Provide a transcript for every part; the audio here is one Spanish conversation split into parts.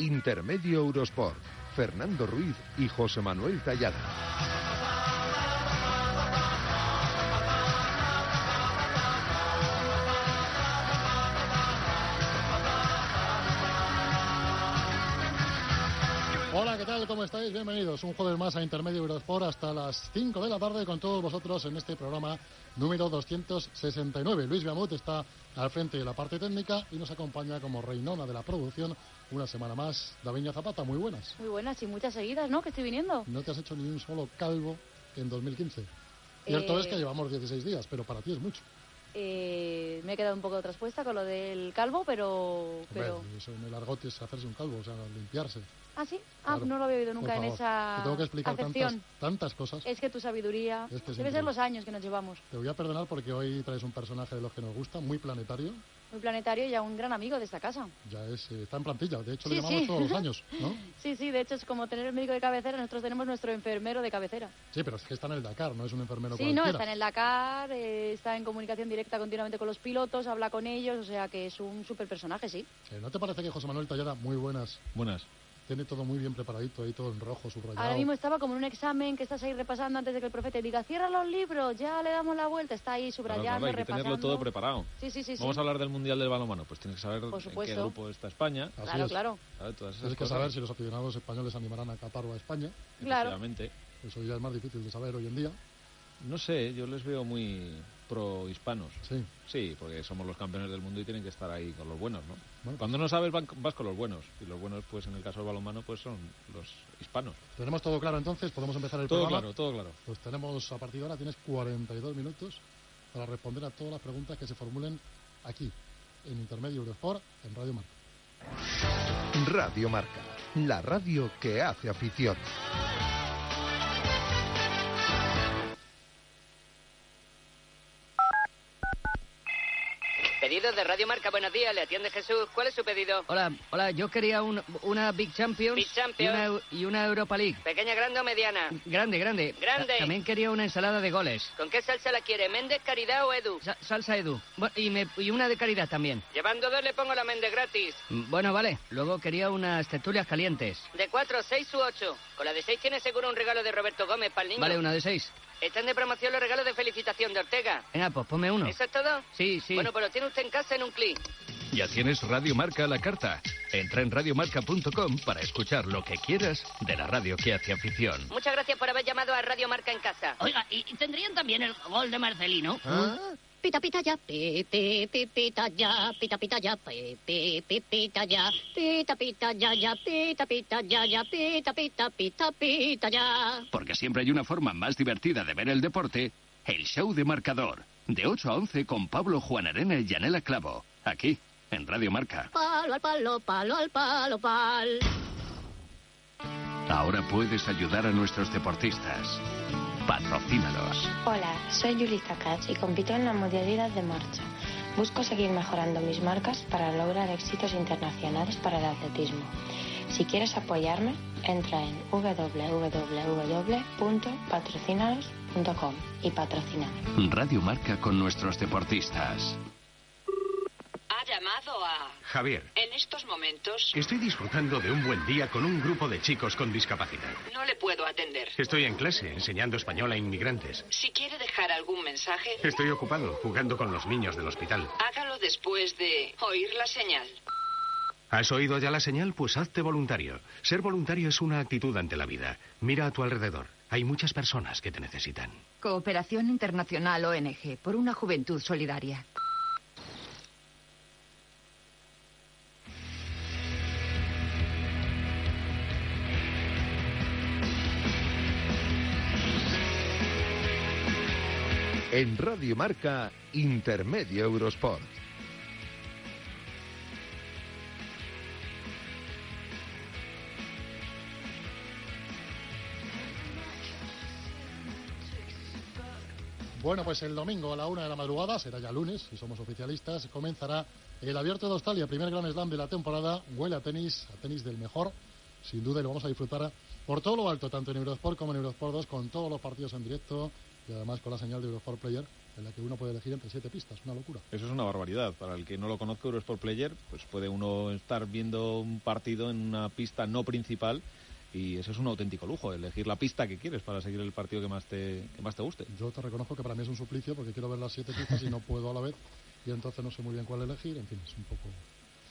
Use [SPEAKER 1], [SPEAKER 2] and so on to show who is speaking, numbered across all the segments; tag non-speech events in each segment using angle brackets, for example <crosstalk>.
[SPEAKER 1] Intermedio Eurosport. Fernando Ruiz y José Manuel Tallada.
[SPEAKER 2] Hola, ¿qué tal? ¿Cómo estáis? Bienvenidos un jueves más a Intermedio Eurosport hasta las 5 de la tarde con todos vosotros en este programa número 269. Luis Biamut está al frente de la parte técnica y nos acompaña como reinona de la producción una semana más Daviña Zapata. Muy buenas.
[SPEAKER 3] Muy buenas y muchas seguidas, ¿no? Que estoy viniendo.
[SPEAKER 2] No te has hecho ni un solo calvo en 2015. Cierto
[SPEAKER 3] Eh,
[SPEAKER 2] es que llevamos 16 días, pero para ti es mucho.
[SPEAKER 3] Eh, me he quedado un poco traspuesta con lo del calvo, pero...
[SPEAKER 2] eso en el argot es hacerse un calvo, o sea, limpiarse.
[SPEAKER 3] ¿Ah, sí? Ah,
[SPEAKER 2] Claro.
[SPEAKER 3] no lo había oído nunca en esa
[SPEAKER 2] Te tengo que explicar tantas, tantas cosas.
[SPEAKER 3] Es que tu sabiduría...
[SPEAKER 2] Es que
[SPEAKER 3] Debe ser los años que nos llevamos.
[SPEAKER 2] Te voy a perdonar porque hoy traes un personaje de los que nos gusta, muy planetario.
[SPEAKER 3] Muy planetario y a un gran amigo de esta casa.
[SPEAKER 2] Ya es, eh, está en plantilla, de hecho
[SPEAKER 3] Sí,
[SPEAKER 2] lo llamamos
[SPEAKER 3] sí.
[SPEAKER 2] todos los años, ¿no? <laughs>
[SPEAKER 3] Sí, sí, de hecho es como tener el médico de cabecera, nosotros tenemos nuestro enfermero de cabecera.
[SPEAKER 2] Sí, pero es que está en el Dakar, no es un enfermero
[SPEAKER 3] Sí, no, está en el Dakar, eh, está en comunicación directa continuamente con los pilotos, habla con ellos, o sea que es un super personaje, sí.
[SPEAKER 2] Eh, ¿No te parece que José Manuel Tallada, muy buenas,
[SPEAKER 4] Buenas.
[SPEAKER 2] Tiene todo muy bien preparadito ahí, todo en rojo, subrayado?
[SPEAKER 3] Ahora mismo estaba como en un examen que estás ahí repasando antes de que el profe te diga, cierra los libros, ya le damos la vuelta, está ahí
[SPEAKER 4] Claro,
[SPEAKER 3] subrayando,
[SPEAKER 4] claro, hay que tenerlo todo preparado.
[SPEAKER 3] Sí, sí, sí, sí.
[SPEAKER 4] Vamos a hablar del Mundial del Balonmano. Pues tienes que saber en qué grupo está España.
[SPEAKER 2] Así
[SPEAKER 3] Claro,
[SPEAKER 2] es.
[SPEAKER 3] claro.
[SPEAKER 4] ¿sabes? Todas esas
[SPEAKER 2] Tienes que
[SPEAKER 4] cosas.
[SPEAKER 2] saber si los aficionados españoles animarán a Qatar o a España.
[SPEAKER 3] Claro.
[SPEAKER 2] Eso ya es más difícil de saber hoy en día.
[SPEAKER 4] No sé, yo les veo muy pro-hispanos.
[SPEAKER 2] Sí.
[SPEAKER 4] Sí, porque somos los campeones del mundo y tienen que estar ahí con los buenos, ¿no?
[SPEAKER 2] Bueno,
[SPEAKER 4] Cuando no sabes, vas con los buenos. Y los buenos, pues en el caso del balonmano, pues son los hispanos.
[SPEAKER 2] Tenemos todo claro entonces, podemos empezar el
[SPEAKER 4] Todo
[SPEAKER 2] programa.
[SPEAKER 4] claro, todo claro.
[SPEAKER 2] Pues tenemos, a partir de ahora, tienes 42 minutos para responder a todas las preguntas que se formulen aquí, en Intermedio Eurosport, en Radio Marca.
[SPEAKER 1] Radio Marca, la radio que hace afición.
[SPEAKER 5] Pedido de Radio Marca, buenos días, le atiende Jesús. ¿Cuál es su pedido?
[SPEAKER 6] Hola, hola, yo quería un- una Big Champions,
[SPEAKER 5] Big Champions.
[SPEAKER 6] Y, una, Eu- y una Europa League.
[SPEAKER 5] ¿Pequeña, grande o mediana?
[SPEAKER 6] Grande, grande.
[SPEAKER 5] Grande.
[SPEAKER 6] Ta- También quería una ensalada de goles.
[SPEAKER 5] ¿Con qué salsa la quiere? ¿Méndez, Caridad o Edu?
[SPEAKER 6] Sa- salsa Edu. Y, me- y una de caridad también.
[SPEAKER 5] Llevando dos le pongo la Méndez gratis.
[SPEAKER 6] Mm, Bueno, vale. Luego quería unas tertulias calientes.
[SPEAKER 5] De cuatro, seis u ocho. Con la de seis tiene seguro un regalo de Roberto Gómez para el niño.
[SPEAKER 6] Vale, una de seis.
[SPEAKER 5] Están de promoción los regalos de felicitación de Ortega.
[SPEAKER 6] Venga, pues ponme uno.
[SPEAKER 5] ¿Eso es todo?
[SPEAKER 6] Sí, sí.
[SPEAKER 5] Bueno, pues lo tiene usted en casa en un clic.
[SPEAKER 7] Ya tienes Radio Marca a la carta. Entra en radiomarca.com para escuchar lo que quieras de la radio que hace afición.
[SPEAKER 5] Muchas gracias por haber llamado a Radio Marca en casa.
[SPEAKER 8] Oiga, ¿y y tendrían también el gol de Marcelino?
[SPEAKER 9] Pita pita ya, pi, pi, pi, pita ya, pita pita ya, pi, pi, pi, pita ya, pita pita ya, ya, pita pita ya, ya, pita pita pita pita ya.
[SPEAKER 7] Porque siempre hay una forma más divertida de ver el deporte, el show de marcador. De 8 a 11 con Pablo Juan Arena y Yanela Clavo. Aquí, en Radio Marca.
[SPEAKER 9] Palo al palo, palo al palo, pal.
[SPEAKER 7] Ahora puedes ayudar a nuestros deportistas. Patrocínalos.
[SPEAKER 10] Hola, soy Yulisa Katz y compito en la modalidad de marcha. Busco seguir mejorando mis marcas para lograr éxitos internacionales para el atletismo. Si quieres apoyarme, entra en www.patrocinalos.com y patrocíname.
[SPEAKER 7] Radio Marca con nuestros deportistas.
[SPEAKER 11] Llamado a...
[SPEAKER 12] Javier,
[SPEAKER 11] En estos momentos
[SPEAKER 12] estoy disfrutando de un buen día con un grupo de chicos con discapacidad.
[SPEAKER 11] no le puedo atender.
[SPEAKER 12] Estoy en clase enseñando español a inmigrantes.
[SPEAKER 11] Si quiere dejar algún mensaje,
[SPEAKER 12] Estoy ocupado jugando con los niños del hospital.
[SPEAKER 11] hágalo después de oír la señal.
[SPEAKER 12] ¿Has oído ya la señal? Pues hazte voluntario. Ser voluntario es una actitud ante la vida. Mira a tu alrededor. Hay muchas personas que te necesitan.
[SPEAKER 13] Cooperación Internacional ONG por una juventud solidaria.
[SPEAKER 1] En Radio Marca, Intermedio Eurosport.
[SPEAKER 2] Bueno, pues el domingo a la una de la madrugada, será ya lunes, si somos oficialistas, comenzará el Abierto de Australia, primer Grand Slam de la temporada. Huele a tenis, a tenis del mejor, sin duda, y lo vamos a disfrutar por todo lo alto, tanto en Eurosport como en Eurosport 2, con todos los partidos en directo y además con la señal de Eurosport Player, en la que uno puede elegir entre siete pistas. Una locura.
[SPEAKER 4] Eso es una barbaridad. Para el que no lo conozca, Eurosport Player, pues puede uno estar viendo un partido en una pista no principal y eso es un auténtico lujo, elegir la pista que quieres para seguir el partido que más te, que más te guste.
[SPEAKER 2] Yo te reconozco que para mí es un suplicio porque quiero ver las siete pistas y no puedo a la vez y entonces no sé muy bien cuál elegir, en fin, es un poco...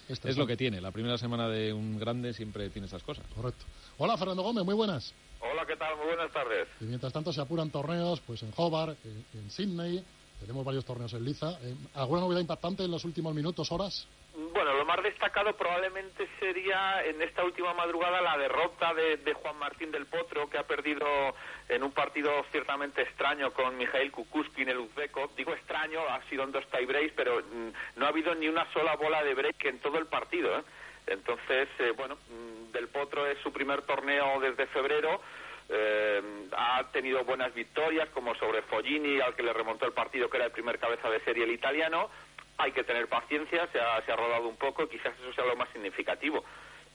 [SPEAKER 4] Es lo que tiene, la primera semana de un grande siempre tiene esas cosas.
[SPEAKER 2] Correcto. Hola Fernando Gómez, muy buenas.
[SPEAKER 14] Hola, ¿qué tal? Muy buenas tardes.
[SPEAKER 2] Y mientras tanto se apuran torneos, pues en Hobart, en, en Sydney, tenemos varios torneos en Liza. Eh, ¿Alguna novedad impactante en los últimos minutos, horas?
[SPEAKER 14] Bueno, lo más destacado probablemente sería en esta última madrugada la derrota de, de, Juan Martín del Potro, que ha perdido en un partido ciertamente extraño con Mijail Kukushkin, el uzbeco. Digo extraño, ha sido en dos tie-breaks, pero mm, no ha habido ni una sola bola de break en todo el partido. ¿eh? Entonces, eh, bueno, mm, del Potro es su primer torneo desde febrero. Eh, ha tenido buenas victorias, como sobre Foggini, al que le remontó el partido, que era el primer cabeza de serie el italiano. Hay que tener paciencia, se ha, se ha rodado un poco, quizás eso sea lo más significativo.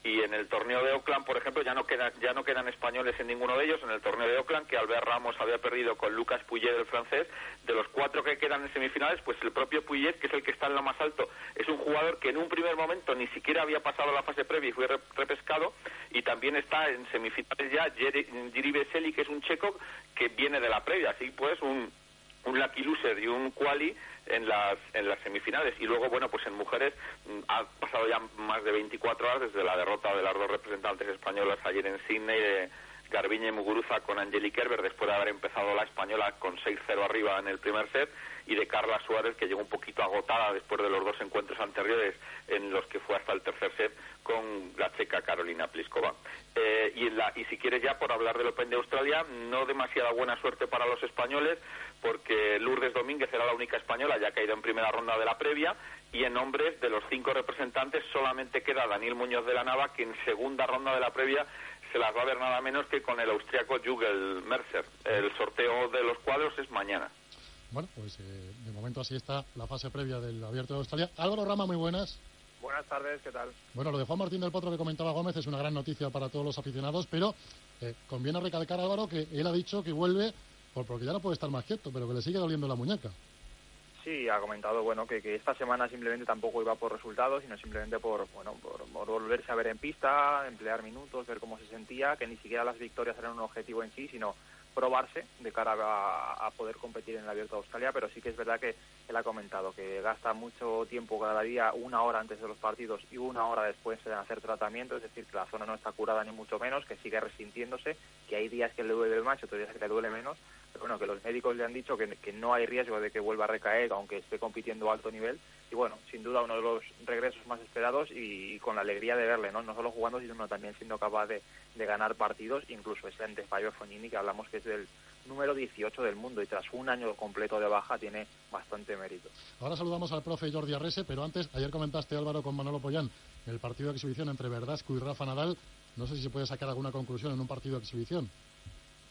[SPEAKER 14] Y en el torneo de Oakland, por ejemplo, ya no, queda, ya no quedan españoles en ninguno de ellos. En el torneo de Oakland, que Albert Ramos había perdido con Lucas Puyet, el francés, de los cuatro que quedan en semifinales, pues el propio Puyet, que es el que está en lo más alto, es un jugador que en un primer momento ni siquiera había pasado la fase previa y fue repescado. Y también está en semifinales ya Jiri Veseli, que es un checo que viene de la previa. Así pues, un, un lucky loser y un quali en las, en las semifinales. Y luego, bueno, pues en mujeres ha pasado ya más de 24 horas desde la derrota de las dos representantes españolas ayer en Sydney, de Garbiñe y Muguruza con Angelique Kerber, después de haber empezado la española con 6-0 arriba en el primer set, y de Carla Suárez, que llegó un poquito agotada después de los dos encuentros anteriores en los que fue hasta el tercer set con la checa Carolina Pliskova. Eh, y, en la, y si quieres ya por hablar del Open de Australia, no demasiada buena suerte para los españoles, porque Lourdes Domínguez era la única española, ya ha caído en primera ronda de la previa, y en hombres de los cinco representantes solamente queda Daniel Muñoz de la Nava, que en segunda ronda de la previa se las va a ver nada menos que con el austriaco Jugel Mercer. El sorteo de los cuadros es mañana.
[SPEAKER 2] Bueno, pues eh, de momento así está la fase previa del Abierto de Australia. Álvaro Rama, muy buenas.
[SPEAKER 15] Buenas tardes, ¿qué tal?
[SPEAKER 2] Bueno, lo de Juan Martín del Potro que comentaba Gómez es una gran noticia para todos los aficionados, pero eh, conviene recalcar, Álvaro, que él ha dicho que vuelve por, porque ya no puede estar más quieto, pero que le sigue doliendo la muñeca.
[SPEAKER 15] Sí, ha comentado bueno que, que, esta semana simplemente tampoco iba por resultados, sino simplemente por bueno por, por, volverse a ver en pista, emplear minutos, ver cómo se sentía, que ni siquiera las victorias eran un objetivo en sí, sino probarse de cara a, poder competir en el Abierto de Australia, pero sí que es verdad que él ha comentado que gasta mucho tiempo cada día, una hora antes de los partidos y una hora después en hacer tratamiento, es decir, que la zona no está curada ni mucho menos, que sigue resintiéndose, que hay días que le duele más otros días que le duele menos, pero bueno, que los médicos le han dicho que, que no hay riesgo de que vuelva a recaer, aunque esté compitiendo a alto nivel, y bueno, sin duda uno de los regresos más esperados y, con la alegría de verle, ¿no? No solo jugando, sino también siendo capaz de, de ganar partidos, incluso ese ante Fabio Fognini, que hablamos que es del número 18 del mundo y tras un año completo de baja tiene bastante mérito.
[SPEAKER 2] Ahora saludamos al profe Jordi Arrese, pero antes, ayer comentaste Álvaro con Manolo Pollán el partido de exhibición entre Verdasco y Rafa Nadal. No sé si se puede sacar alguna conclusión en un partido de exhibición.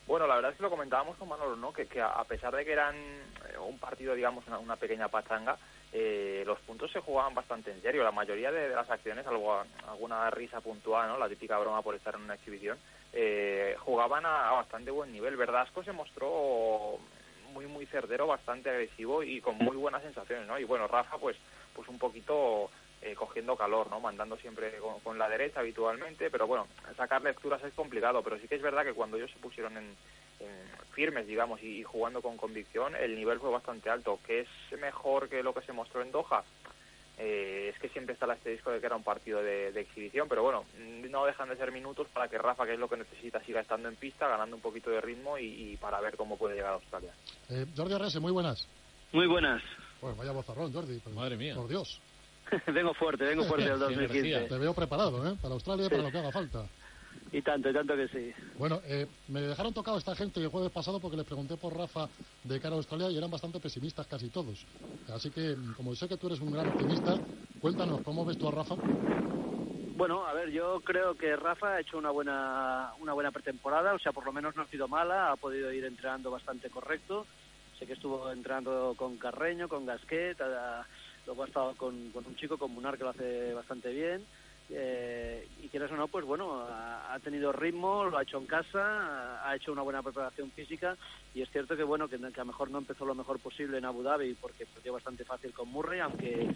[SPEAKER 15] Bueno, la verdad es que lo comentábamos con Manolo, ¿no? Que, que a pesar de que eran eh, un partido, digamos, una, una pequeña pachanga, eh, los puntos se jugaban bastante en serio. La mayoría de, las acciones, algo, alguna risa puntual, ¿no? La típica broma por estar en una exhibición, eh, jugaban a, a, bastante buen nivel. Verdasco se mostró muy, muy certero, bastante agresivo y con muy buenas sensaciones, ¿no? Y bueno, Rafa, pues, pues un poquito eh, cogiendo calor, ¿no? Mandando siempre con, con, la derecha habitualmente, pero bueno, sacar lecturas es complicado, pero sí que es verdad que cuando ellos se pusieron en, en firmes, digamos, y, y, jugando con convicción, el nivel fue bastante alto, que es mejor que lo que se mostró en Doha. Eh, es que siempre está el asterisco de que era un partido de, de, exhibición, pero bueno, no dejan de ser minutos para que Rafa, que es lo que necesita, siga estando en pista, ganando un poquito de ritmo y, y para ver cómo puede llegar a Australia.
[SPEAKER 2] Eh, Jordi Arrese, muy buenas.
[SPEAKER 16] Muy buenas.
[SPEAKER 2] Pues vaya bozarrón, Jordi. Pues,
[SPEAKER 4] Madre mía.
[SPEAKER 2] Por Dios. <laughs>
[SPEAKER 16] vengo fuerte, vengo fuerte del 2015.
[SPEAKER 2] Te veo preparado, ¿eh? Para Australia y para lo que haga falta.
[SPEAKER 16] Y tanto, y tanto que sí.
[SPEAKER 2] Bueno, eh, me dejaron tocado esta gente el jueves pasado porque les pregunté por Rafa de cara a Australia y eran bastante pesimistas casi todos. Así que, como sé que tú eres un gran optimista, cuéntanos, ¿cómo ves tú a Rafa?
[SPEAKER 16] Bueno, a ver, yo creo que Rafa ha hecho una buena, una buena pretemporada, o sea, por lo menos no ha sido mala, ha podido ir entrenando bastante correcto. Sé que estuvo entrenando con Carreño, con Gasquet, ha- luego ha estado con, con un chico, con Munar, que lo hace bastante bien. Eh, y quieras o no, pues bueno, ha, ha tenido ritmo, lo ha hecho en casa, ha hecho una buena preparación física. Y es cierto que bueno, que, a lo mejor no empezó lo mejor posible en Abu Dhabi porque perdió bastante fácil con Murray, aunque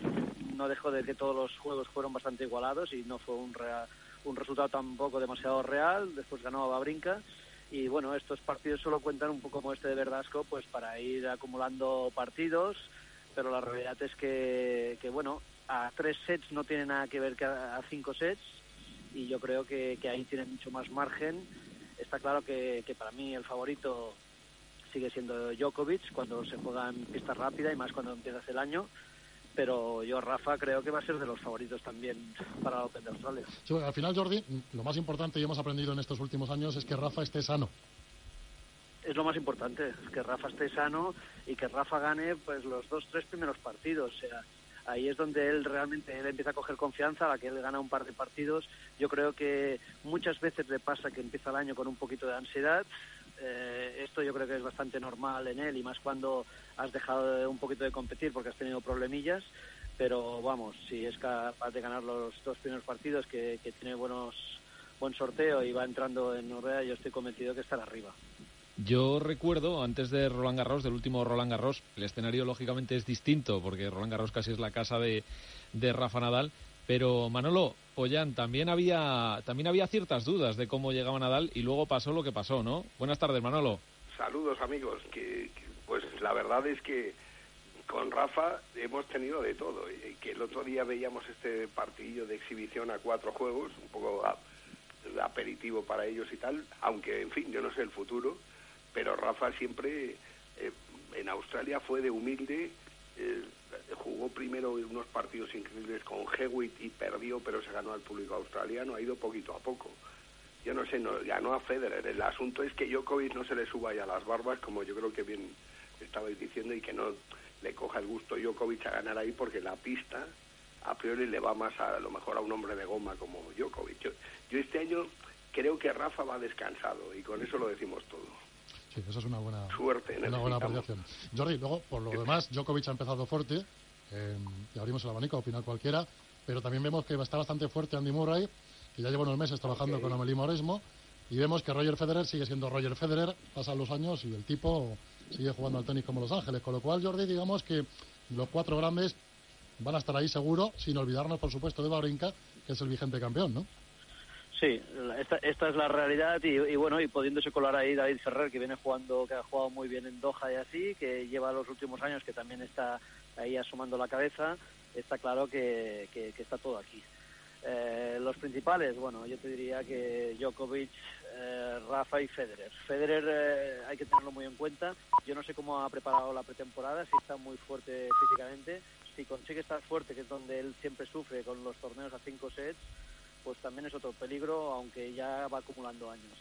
[SPEAKER 16] no dejó de que todos los juegos fueron bastante igualados y no fue un, rea- un resultado tampoco demasiado real, después ganó a Babrinka. Y bueno, estos partidos solo cuentan un poco como este de Verdasco, pues para ir acumulando partidos, pero la realidad es que, bueno, a tres sets no tiene nada que ver que a, cinco sets y yo creo que, ahí tiene mucho más margen. Está claro que, para mí el favorito sigue siendo Djokovic cuando se juega en pista rápida y más cuando empiezas el año, pero yo Rafa creo que va a ser de los favoritos también para Open de Australia.
[SPEAKER 2] Al final, Jordi, lo más importante y hemos aprendido en estos últimos años es que Rafa esté sano.
[SPEAKER 16] Es lo más importante, que Rafa esté sano y que Rafa gane pues los dos, tres primeros partidos. O sea, ahí es donde él realmente él empieza a coger confianza, a la que él gana un par de partidos. Yo creo que muchas veces le pasa que empieza el año con un poquito de ansiedad. Eh, esto yo creo que es bastante normal en él y más cuando has dejado de- un poquito de competir porque has tenido problemillas. Pero vamos, si es capaz de ganar los dos primeros partidos, que, que tiene buenos buen sorteo y va entrando en Noruega, yo estoy convencido que estará arriba.
[SPEAKER 4] Yo recuerdo, antes de Roland Garros, del último Roland Garros, el escenario lógicamente es distinto, porque Roland Garros casi es la casa de, de Rafa Nadal, pero Manolo, Ollán, también había, también había ciertas dudas de cómo llegaba Nadal y luego pasó lo que pasó, ¿no? Buenas tardes, Manolo.
[SPEAKER 17] Saludos amigos, que, pues la verdad es que con Rafa hemos tenido de todo, que el otro día veíamos este partidillo de exhibición a cuatro juegos, un poco aperitivo para ellos y tal, aunque en fin, yo no sé el futuro, pero Rafa siempre eh, en Australia fue de humilde, eh, jugó primero unos partidos increíbles con Hewitt y perdió, pero se ganó al público australiano, ha ido poquito a poco yo no sé, no, ganó a Federer. El asunto es que Djokovic no se le suba ya las barbas, como yo creo que bien estabais diciendo, y que no le coja el gusto Djokovic a ganar ahí, porque la pista a priori le va más a, lo mejor a un hombre de goma como Djokovic. Yo, yo este año creo que Rafa va descansado, y con eso lo decimos todo.
[SPEAKER 2] Sí, eso es una buena,
[SPEAKER 17] Suerte,
[SPEAKER 2] una buena apreciación. Jordi, luego, por lo <laughs> demás, Djokovic ha empezado fuerte, eh, y abrimos el abanico, final cualquiera, pero también vemos que está bastante fuerte Andy Murray, que ya lleva unos meses trabajando con Amelie Moresmo, y vemos que Roger Federer sigue siendo Roger Federer, pasan los años y el tipo sigue jugando al tenis como Los Ángeles, con lo cual, Jordi, digamos que los cuatro grandes van a estar ahí seguro, sin olvidarnos, por supuesto, de Babrinka, que es el vigente campeón, ¿no?
[SPEAKER 16] Sí, esta, esta es la realidad y, y bueno, y pudiéndose colar ahí David Ferrer, que viene jugando, que ha jugado muy bien en Doha y así, que lleva los últimos años, que también está ahí asomando la cabeza, está claro que, que- que está todo aquí. Eh, los principales, bueno, yo te diría que Djokovic, eh, Rafa y Federer. Federer eh, hay que tenerlo muy en cuenta. Yo no sé cómo ha preparado la pretemporada, si está muy fuerte físicamente. Si consigue estar fuerte, que es donde él siempre sufre con los torneos a cinco sets, pues también es otro peligro, aunque ya va acumulando años.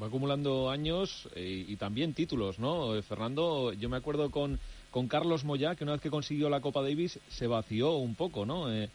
[SPEAKER 4] Va acumulando años eh, y también títulos, ¿no? Eh, Fernando, yo me acuerdo con, con Carlos Moyá, que una vez que consiguió la Copa Davis se vació un poco, ¿no? Eh,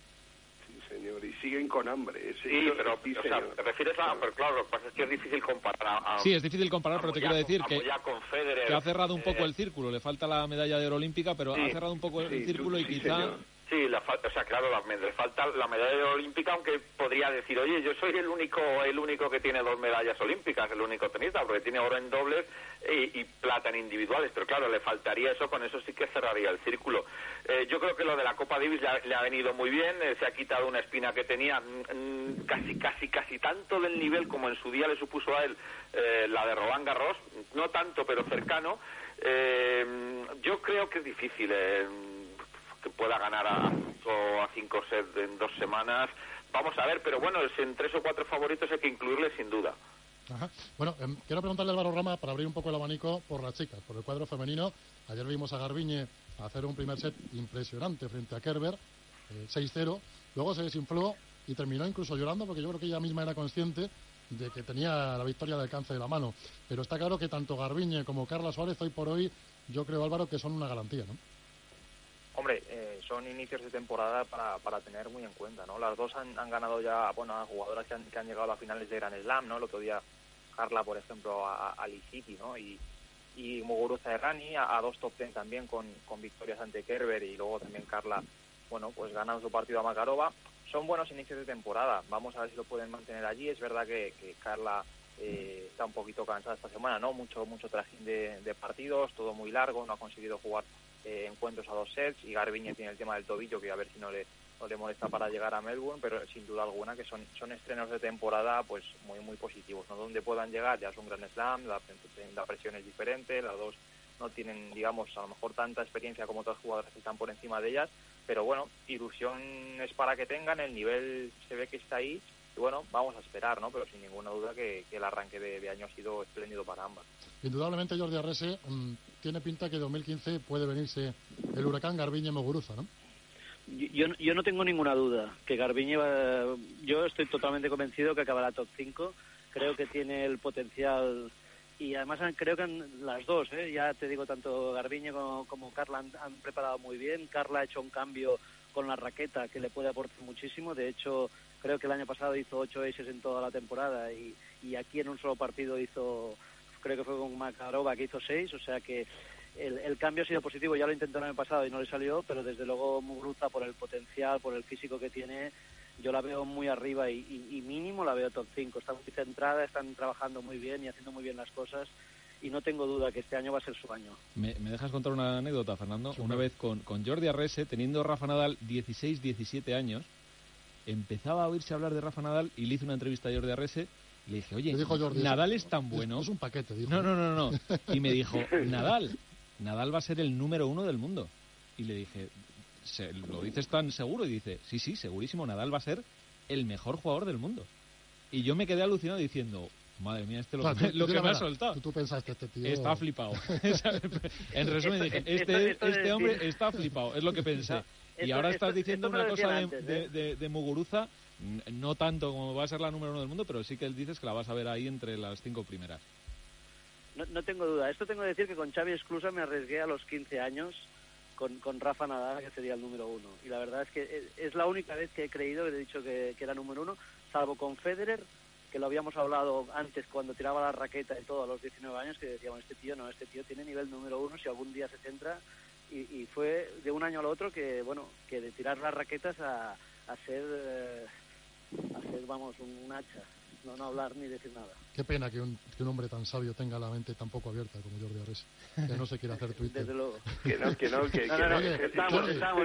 [SPEAKER 17] Sí, señor, y siguen con hambre.
[SPEAKER 14] Sí, pero o sea, te refieres a... Pero claro, lo que pasa es que es difícil comparar a...
[SPEAKER 4] sí, es difícil comparar, pero te quiero decir que,
[SPEAKER 14] Moyá con Federer,
[SPEAKER 4] que ha cerrado un
[SPEAKER 14] eh,
[SPEAKER 4] poco el círculo. Le falta la medalla de oro olímpica, pero
[SPEAKER 14] Sí,
[SPEAKER 4] ha cerrado un poco el
[SPEAKER 14] sí,
[SPEAKER 4] círculo
[SPEAKER 14] tú-
[SPEAKER 4] y
[SPEAKER 14] sí,
[SPEAKER 4] quizá...
[SPEAKER 14] señor. Sí, la falta, o sea, claro, la- falta la medalla olímpica, aunque podría decir, oye, yo soy el único, el único que tiene dos medallas olímpicas, el único tenista, porque tiene oro en dobles y, plata en individuales, pero claro, le faltaría eso, con eso sí que cerraría el círculo. Eh, yo creo que lo de la Copa Davis le ha, le ha venido muy bien, eh, se ha quitado una espina que tenía mm, mm, casi, casi, casi tanto del nivel como en su día le supuso a él eh, la de Roland Garros, no tanto, pero cercano. Yo creo que es difícil. Que pueda ganar a a cinco sets en dos semanas. Vamos a ver, pero bueno, en tres o cuatro favoritos hay que incluirle sin duda.
[SPEAKER 2] Ajá. Bueno, em, quiero preguntarle a Álvaro Rama para abrir un poco el abanico por las chicas, por el cuadro femenino. Ayer vimos a Garbiñe hacer un primer set impresionante frente a Kerber, eh, 6-0. Luego se desinfló y terminó incluso llorando porque yo creo que ella misma era consciente de que tenía la victoria de alcance de la mano. Pero está claro que tanto Garbiñe como Carla Suárez hoy por hoy, yo creo Álvaro que son una garantía, ¿no?
[SPEAKER 15] Hombre, eh, son inicios de temporada para, para tener muy en cuenta, ¿no? Las dos han, han ganado ya, bueno, a jugadoras que han, que han llegado a finales de Grand Slam, ¿no? El otro día Carla, por ejemplo, a, a Lee City, ¿no? Y, y Muguruza Errani a, a dos top ten también con, con victorias ante Kerber y luego también Carla, bueno, pues ganando su partido a Makarova. Son buenos inicios de temporada, vamos a ver si lo pueden mantener allí. Es verdad que, Carla eh, está un poquito cansada esta semana, ¿no? Mucho, mucho trajín de partidos, todo muy largo, no ha conseguido jugar eh, encuentros a dos sets y Garbiñe tiene el tema del tobillo que a ver si no le, no le molesta para llegar a Melbourne, pero sin duda alguna que son, son estrenos de temporada pues muy muy positivos, ¿no? Donde puedan llegar ya es un gran slam, la, la presión es diferente, las dos no tienen, digamos, a lo mejor tanta experiencia como otras jugadoras que están por encima de ellas, pero bueno, ilusión es para que tengan, el nivel se ve que está ahí, y bueno, vamos a esperar, ¿no? Pero sin ninguna duda que, que el arranque de, de, año ha sido espléndido para ambas.
[SPEAKER 2] Indudablemente Jordi Arrese mmm, tiene pinta que 2015 puede venirse el huracán Garbiñe Moguruza, ¿no?
[SPEAKER 16] Yo, yo no tengo ninguna duda que Garbiñe va, yo estoy totalmente convencido que acabará top 5 creo que tiene el potencial y además creo que han, las dos ¿eh? ya te digo tanto Garbiñe como, como Carla han, han, preparado muy bien Carla ha hecho un cambio con la raqueta que le puede aportar muchísimo de hecho creo que el año pasado hizo ocho aces en toda la temporada y, y aquí en un solo partido hizo creo que fue con Makarova que hizo seis o sea que el, el, cambio ha sido positivo, ya lo intentó el año pasado y no le salió, pero desde luego Muguruza por el potencial, por el físico que tiene, yo la veo muy arriba y, y, y, mínimo la veo top 5. Está muy centrada, están trabajando muy bien y haciendo muy bien las cosas y no tengo duda que este año va a ser su año.
[SPEAKER 4] ¿Me, me dejas contar una anécdota, Fernando? Sí, una vez con, con Jordi Arrese, teniendo Rafa Nadal 16, 17 años, empezaba a oírse hablar de Rafa Nadal y le hice una entrevista a Jordi Arrese le dije, oye,
[SPEAKER 2] Jordi,
[SPEAKER 4] Nadal es tan bueno.
[SPEAKER 2] Es, un paquete, dijo.
[SPEAKER 4] No, no, no, no. <laughs> Y me dijo, Nadal, Nadal va a ser el número uno del mundo. Y le dije, ¿lo dices tan seguro? Y dice, sí, sí, segurísimo, Nadal va a ser el mejor jugador del mundo. Y yo me quedé alucinado diciendo, madre mía, este lo,
[SPEAKER 2] tú,
[SPEAKER 4] lo que me
[SPEAKER 2] verdad,
[SPEAKER 4] ha soltado.
[SPEAKER 2] Tú, tú, pensaste, este tío...
[SPEAKER 4] Está flipado. <laughs> en resumen, dije, este, esto, esto este hombre decir... está flipado, es lo que pensé. Y ahora estás diciendo una cosa de,
[SPEAKER 16] antes,
[SPEAKER 4] de,
[SPEAKER 16] ¿eh?
[SPEAKER 4] de, de Muguruza no tanto como va a ser la número uno del mundo, pero sí que él dices que la vas a ver ahí entre las cinco primeras.
[SPEAKER 16] No, no tengo duda. Esto tengo que decir que con Xavi Exclusa me arriesgué a los 15 años con, con Rafa Nadal, que sería el número uno. Y la verdad es que es la única vez que he creído, que he dicho que, que era número uno, salvo con Federer, que lo habíamos hablado antes cuando tiraba la raqueta y todo a los 19 años, que decíamos, este tío no, este tío tiene nivel número uno, si algún día se centra. Y, y fue de un año al otro que, bueno, que de tirar las raquetas a, a ser... Eh, vamos, un, hacha, no, no hablar ni decir nada.
[SPEAKER 2] Qué pena que un, que un hombre tan sabio tenga la mente tan poco abierta como Jordi Arres, que no se quiere hacer <laughs> Twitter.
[SPEAKER 16] Desde luego.
[SPEAKER 17] Que no, que no, que, <laughs>
[SPEAKER 16] no,
[SPEAKER 17] que
[SPEAKER 16] no, no,
[SPEAKER 17] Oye,
[SPEAKER 16] estamos,
[SPEAKER 17] Jordi,
[SPEAKER 16] estamos,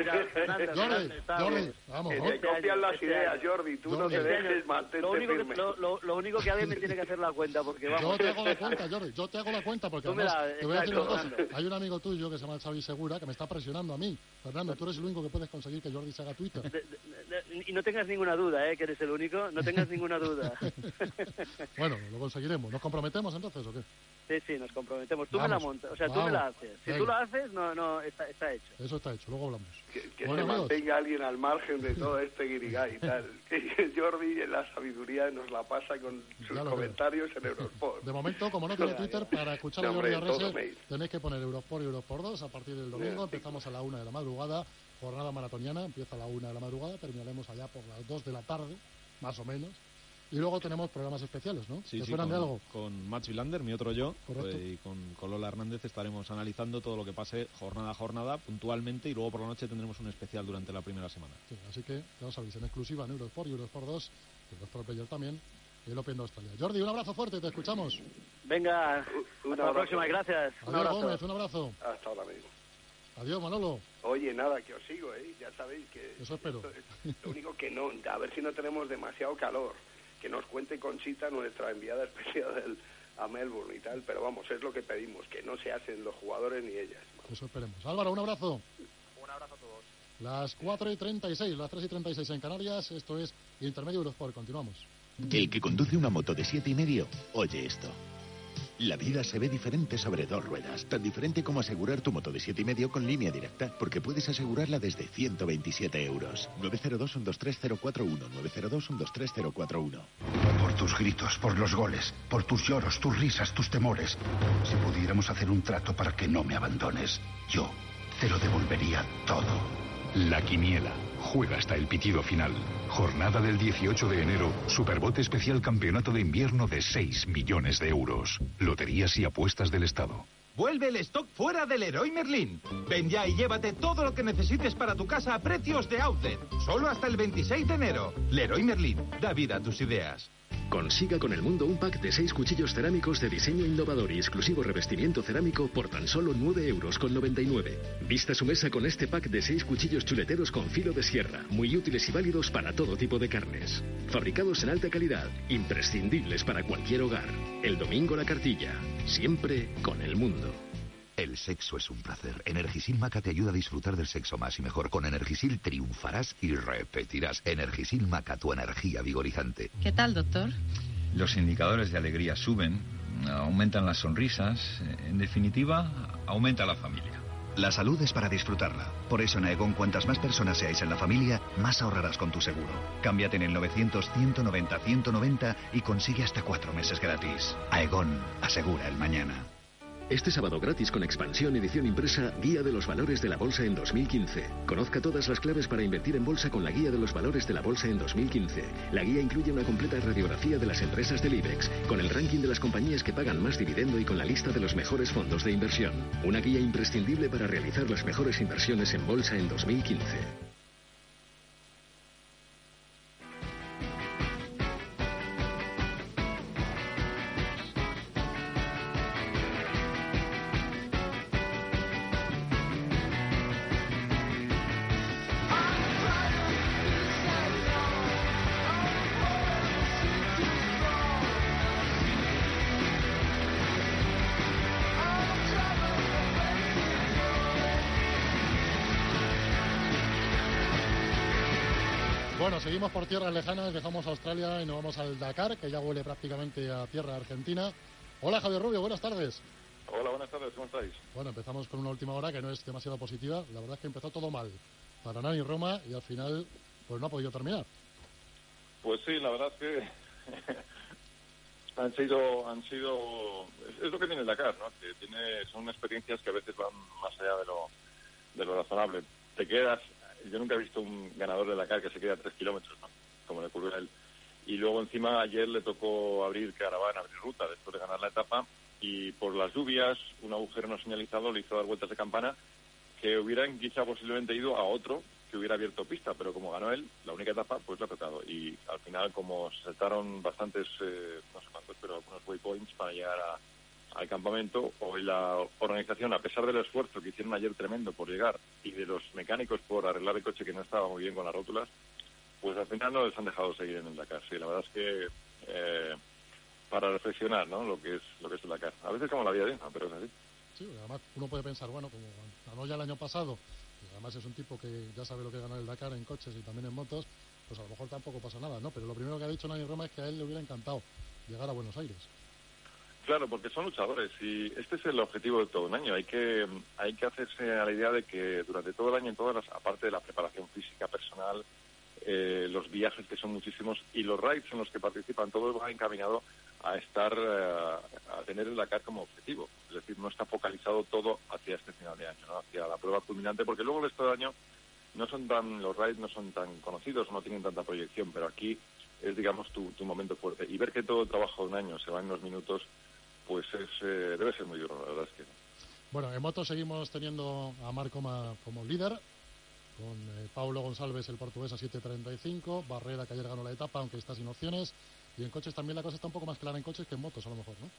[SPEAKER 2] Jordi,
[SPEAKER 16] estamos.
[SPEAKER 2] Jordi, vamos,
[SPEAKER 17] que te copian las
[SPEAKER 16] este
[SPEAKER 17] ideas,
[SPEAKER 16] año.
[SPEAKER 17] Jordi, tú
[SPEAKER 2] Jordi.
[SPEAKER 17] no te
[SPEAKER 16] Este
[SPEAKER 17] dejes, mantente
[SPEAKER 16] lo único,
[SPEAKER 17] firme.
[SPEAKER 16] que, lo, lo, lo único que alguien me tiene que hacer la cuenta, porque vamos...
[SPEAKER 2] Yo te hago la cuenta, Jordi, yo te hago la cuenta, porque además,
[SPEAKER 16] la-
[SPEAKER 2] te voy a decir una cosa. Hay un amigo tuyo que se llama Xavi Segura que me está presionando a mí. Fernando, tú eres el único que puedes conseguir que Jordi se haga Twitter.
[SPEAKER 16] De- de- de- y no tengas ninguna duda, ¿eh? que eres el único, no tengas ninguna duda. <laughs>
[SPEAKER 2] Bueno, lo conseguiremos. ¿Nos comprometemos entonces o qué?
[SPEAKER 16] Sí, sí, nos comprometemos. Tú
[SPEAKER 2] Vamos,
[SPEAKER 16] me la montas, o sea, tú
[SPEAKER 2] vamos.
[SPEAKER 16] me la haces. Si
[SPEAKER 2] Venga.
[SPEAKER 16] tú la haces, no, no, está, está hecho.
[SPEAKER 2] Eso está hecho, luego hablamos.
[SPEAKER 17] Que, que
[SPEAKER 2] Bueno,
[SPEAKER 17] se
[SPEAKER 2] amigos.
[SPEAKER 17] mantenga alguien al margen de todo este guirigay y tal. <laughs> Que Jordi en la sabiduría nos la pasa con sus comentarios en Eurosport.
[SPEAKER 2] De momento, como no tiene Twitter, para escuchar a Jordi Arrese tenéis que poner Eurosport y Eurosport 2 a partir del domingo. Empezamos a la una de la madrugada, jornada maratoniana, empieza a la una de la madrugada, terminaremos allá por las 2 de la tarde, más o menos. Y luego tenemos programas especiales, ¿no?
[SPEAKER 4] Sí,
[SPEAKER 2] ¿Te
[SPEAKER 4] sí,
[SPEAKER 2] suenan
[SPEAKER 4] con,
[SPEAKER 2] de algo?
[SPEAKER 4] con Mats Villander, mi otro yo,
[SPEAKER 2] Correcto.
[SPEAKER 4] pues, y con, con Lola Hernández estaremos analizando todo lo que pase jornada a jornada puntualmente y luego por la noche tendremos un especial durante la primera semana.
[SPEAKER 2] Sí, así que ya lo sabéis, en exclusiva en Eurosport y Eurosport 2, Eurosport Player también, y el Open de Australia. Jordi, un abrazo fuerte, te escuchamos.
[SPEAKER 16] Venga,
[SPEAKER 17] Un
[SPEAKER 16] hasta la próxima, y gracias. Un
[SPEAKER 2] Adiós,
[SPEAKER 16] abrazo.
[SPEAKER 2] Gómez, un abrazo.
[SPEAKER 17] Hasta ahora mismo.
[SPEAKER 2] Adiós, Manolo.
[SPEAKER 17] Oye, nada, que os sigo, ¿eh? Ya sabéis que...
[SPEAKER 2] Eso espero.
[SPEAKER 17] esto es Lo único que no, a ver si no tenemos demasiado calor. Que nos cuente Conchita, nuestra enviada especial del- a Melbourne y tal. Pero vamos, es lo que pedimos, que no se hacen los jugadores ni ellas.
[SPEAKER 2] Eso esperemos. Álvaro, un abrazo.
[SPEAKER 15] Un abrazo a todos.
[SPEAKER 2] Las 4 y 36, las 3 y 36 en Canarias, esto es Intermedio Eurosport. Continuamos.
[SPEAKER 18] El que conduce una moto de siete y medio, oye esto. La vida se ve diferente sobre dos ruedas, tan diferente como asegurar tu moto de siete y medio con línea directa, porque puedes asegurarla desde 127 euros. 902 123 041 902 123 041
[SPEAKER 19] Por tus gritos, por los goles, por tus lloros, tus risas, tus temores. Si pudiéramos hacer un trato para que no me abandones, yo te lo devolvería todo.
[SPEAKER 20] La Quiniela. Juega hasta el pitido final. Jornada del 18 de enero. Superbote especial campeonato de invierno de 6 millones de euros. Loterías y apuestas del Estado.
[SPEAKER 21] Vuelve el stock fuera del Leroy Merlin. Ven ya y llévate todo lo que necesites para tu casa a precios de outlet. Solo hasta el 26 de enero. Leroy Merlin. Da vida a tus ideas.
[SPEAKER 22] Consiga con el mundo un pack de seis cuchillos cerámicos de diseño innovador y exclusivo revestimiento cerámico por tan solo 9 euros con 99. Vista su mesa con este pack de seis cuchillos chuleteros con filo de sierra, muy útiles y válidos para todo tipo de carnes. Fabricados en alta calidad, imprescindibles para cualquier hogar. El domingo la cartilla, siempre con el mundo.
[SPEAKER 23] El sexo es un placer. Energisil Maca te ayuda a disfrutar del sexo más y mejor. Con Energisil triunfarás y repetirás. Energisil Maca, tu energía vigorizante.
[SPEAKER 24] ¿Qué tal, doctor?
[SPEAKER 25] Los indicadores de alegría suben, aumentan las sonrisas, en definitiva, aumenta la familia.
[SPEAKER 26] La salud es para disfrutarla. Por eso en Aegon, cuantas más personas seáis en la familia, más ahorrarás con tu seguro. Cámbiate en el 900-190-190 y consigue hasta cuatro meses gratis. Aegon, asegura el mañana.
[SPEAKER 22] Este sábado gratis con expansión edición impresa Guía de los Valores de la Bolsa en 2015. Conozca todas las claves para invertir en bolsa con la Guía de los Valores de la Bolsa en 2015. La guía incluye una completa radiografía de las empresas del IBEX, con el ranking de las compañías que pagan más dividendo y con la lista de los mejores fondos de inversión. Una guía imprescindible para realizar las mejores inversiones en bolsa en 2015.
[SPEAKER 2] Por tierras lejanas, dejamos Australia y nos vamos al Dakar, que ya huele prácticamente a tierra argentina. Hola Javier Rubio, buenas tardes.
[SPEAKER 27] Hola, buenas tardes, ¿cómo estáis?
[SPEAKER 2] Bueno, empezamos con una última hora que no es demasiado positiva. La verdad es que empezó todo mal para Nani Roma y al final pues no ha podido terminar.
[SPEAKER 27] Pues sí, la verdad es que <laughs> han sido, han sido, es, lo que tiene el Dakar, ¿no? Que tiene, son experiencias que a veces van más allá de lo, de lo razonable. Te quedas, yo nunca he visto un ganador de Dakar que se queda tres kilómetros, ¿no? Como le ocurrió a él. Y luego encima ayer le tocó abrir caravana, abrir ruta después de ganar la etapa y por las lluvias, un agujero no señalizado le hizo dar vueltas de campana que hubieran quizá posiblemente ido a otro que hubiera abierto pista, pero como ganó él, la única etapa, pues lo ha tocado. Y al final, como se saltaron bastantes, eh, no sé cuántos, pero algunos waypoints para llegar a, al campamento, hoy la organización, a pesar del esfuerzo que hicieron ayer tremendo por llegar y de los mecánicos por arreglar el coche que no estaba muy bien con las rótulas, pues al final no les han dejado seguir en el Dakar. Sí, la verdad es que eh, para reflexionar, ¿no? Lo que es lo que es el Dakar. A veces como la vida misma, pero es así.
[SPEAKER 2] Sí, además uno puede pensar, bueno, como ganó ya el año pasado, y además es un tipo que ya sabe lo que ganar el Dakar en coches y también en motos, pues a lo mejor tampoco pasa nada, ¿no? Pero lo primero que ha dicho Nani Roma es que a él le hubiera encantado llegar a Buenos Aires.
[SPEAKER 27] Claro, porque son luchadores y este es el objetivo de todo un año. Hay que hay que hacerse a la idea de que durante todo el año, en todas las, aparte de la preparación física personal, eh, los viajes que son muchísimos y los rides en los que participan, todo va encaminado a estar eh, a tener el Dakar como objetivo. Es decir, no está focalizado todo hacia este final de año, ¿no? hacia la prueba culminante, porque luego el resto del año no son tan los rides no son tan conocidos, no tienen tanta proyección, pero aquí es digamos tu, tu momento fuerte y ver que todo el trabajo de un año se va en unos minutos pues es, eh, debe ser muy duro, la verdad es que.
[SPEAKER 2] Bueno, en moto seguimos teniendo a Marco Ma como líder, con eh, Paulo González, el portugués, a 7.35, Barrera, que ayer ganó la etapa, aunque está sin opciones, y en coches también la cosa está un poco más clara en coches que en motos, a lo mejor, ¿no?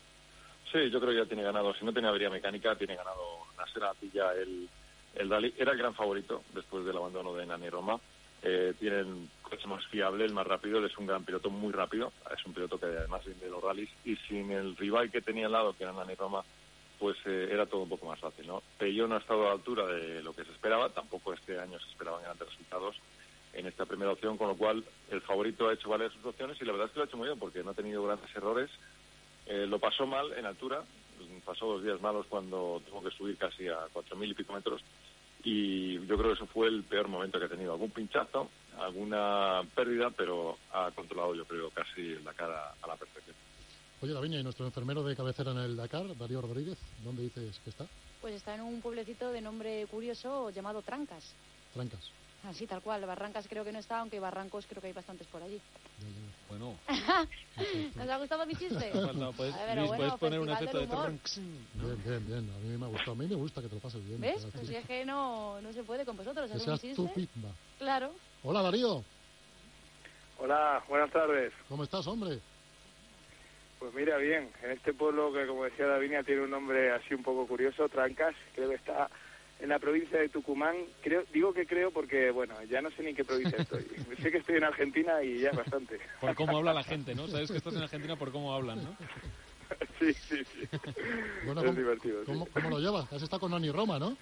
[SPEAKER 27] Sí, yo creo que ya tiene ganado, si no tenía avería mecánica, tiene ganado Nasser Atilla, el, el Dali, era el gran favorito después del abandono de Nani Roma. Eh, tiene el coche más fiable, el más rápido, él es un gran piloto, muy rápido, es un piloto que además viene de los rallies y sin el rival que tenía al lado, que era Nani Roma, pues eh, era todo un poco más fácil, ¿no? Peugeot no ha estado a la altura de lo que se esperaba, tampoco este año se esperaban grandes resultados en esta primera opción, con lo cual el favorito ha hecho valer sus opciones y la verdad es que lo ha hecho muy bien porque no ha tenido grandes errores. Eh, lo pasó mal en altura, pasó dos días malos cuando tuvo que subir casi a 4.000 y pico metros y yo creo que eso fue el peor momento que he tenido. Algún pinchazo, alguna pérdida, pero ha controlado yo creo casi la cara a la perfección.
[SPEAKER 2] Oye, Daviña, ¿y nuestro enfermero de cabecera en el Dakar, Darío Rodríguez, dónde dices que está?
[SPEAKER 28] Pues está en un pueblecito de nombre curioso llamado Trancas.
[SPEAKER 2] Trancas.
[SPEAKER 28] Así, tal cual. Barrancas creo que no está, aunque barrancos creo que hay bastantes por allí.
[SPEAKER 4] Bueno. <laughs>
[SPEAKER 28] ¿Nos ha gustado mi chiste?
[SPEAKER 4] No, puedes,
[SPEAKER 28] A ver,
[SPEAKER 4] Luis,
[SPEAKER 28] bueno,
[SPEAKER 4] puedes poner un
[SPEAKER 28] Festival
[SPEAKER 4] efecto de tronks.
[SPEAKER 2] Bien, bien, bien. A mí me ha gustado. A mí me gusta que te lo pases bien.
[SPEAKER 28] ¿Ves? Pues si es que no, no se puede con vosotros.
[SPEAKER 2] que seas tu
[SPEAKER 28] chiste.
[SPEAKER 2] pitba.
[SPEAKER 28] Claro.
[SPEAKER 2] Hola, Darío.
[SPEAKER 29] Hola, buenas tardes.
[SPEAKER 2] ¿Cómo estás, hombre?
[SPEAKER 29] Pues mira, bien, en este pueblo que, como decía Davinia, tiene un nombre así un poco curioso, Trancas, creo que está en la provincia de Tucumán. Creo, digo que creo porque, bueno, ya no sé ni en qué provincia estoy. <laughs> sé que estoy en Argentina y ya es bastante.
[SPEAKER 4] Por cómo habla la gente, ¿no? Sabes que estás en Argentina por cómo hablan, ¿no? <laughs>
[SPEAKER 29] sí, sí, sí.
[SPEAKER 2] Bueno,
[SPEAKER 29] es
[SPEAKER 2] ¿cómo,
[SPEAKER 29] divertido. sí.
[SPEAKER 2] ¿cómo, cómo lo llevas? Has estado con Nani Roma, ¿no?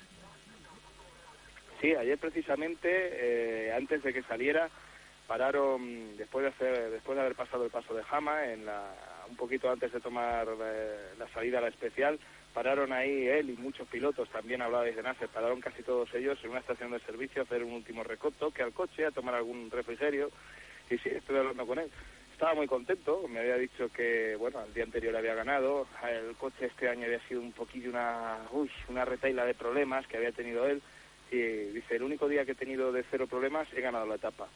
[SPEAKER 29] Sí, ayer precisamente, eh, antes de que saliera, pararon, después de, hacer, después de haber pasado el paso de Jama, en la, un poquito antes de tomar eh, la salida a la especial, pararon ahí él y muchos pilotos, también hablabais de Nasser, pararon casi todos ellos en una estación de servicio a hacer un último recoto, que al coche, a tomar algún refrigerio, y sí, estoy hablando con él. Estaba muy contento, me había dicho que, bueno, el día anterior había ganado, el coche este año había sido un poquillo una, uy, una retaila de problemas que había tenido él, y dice, el único día que he tenido de cero problemas he ganado la etapa.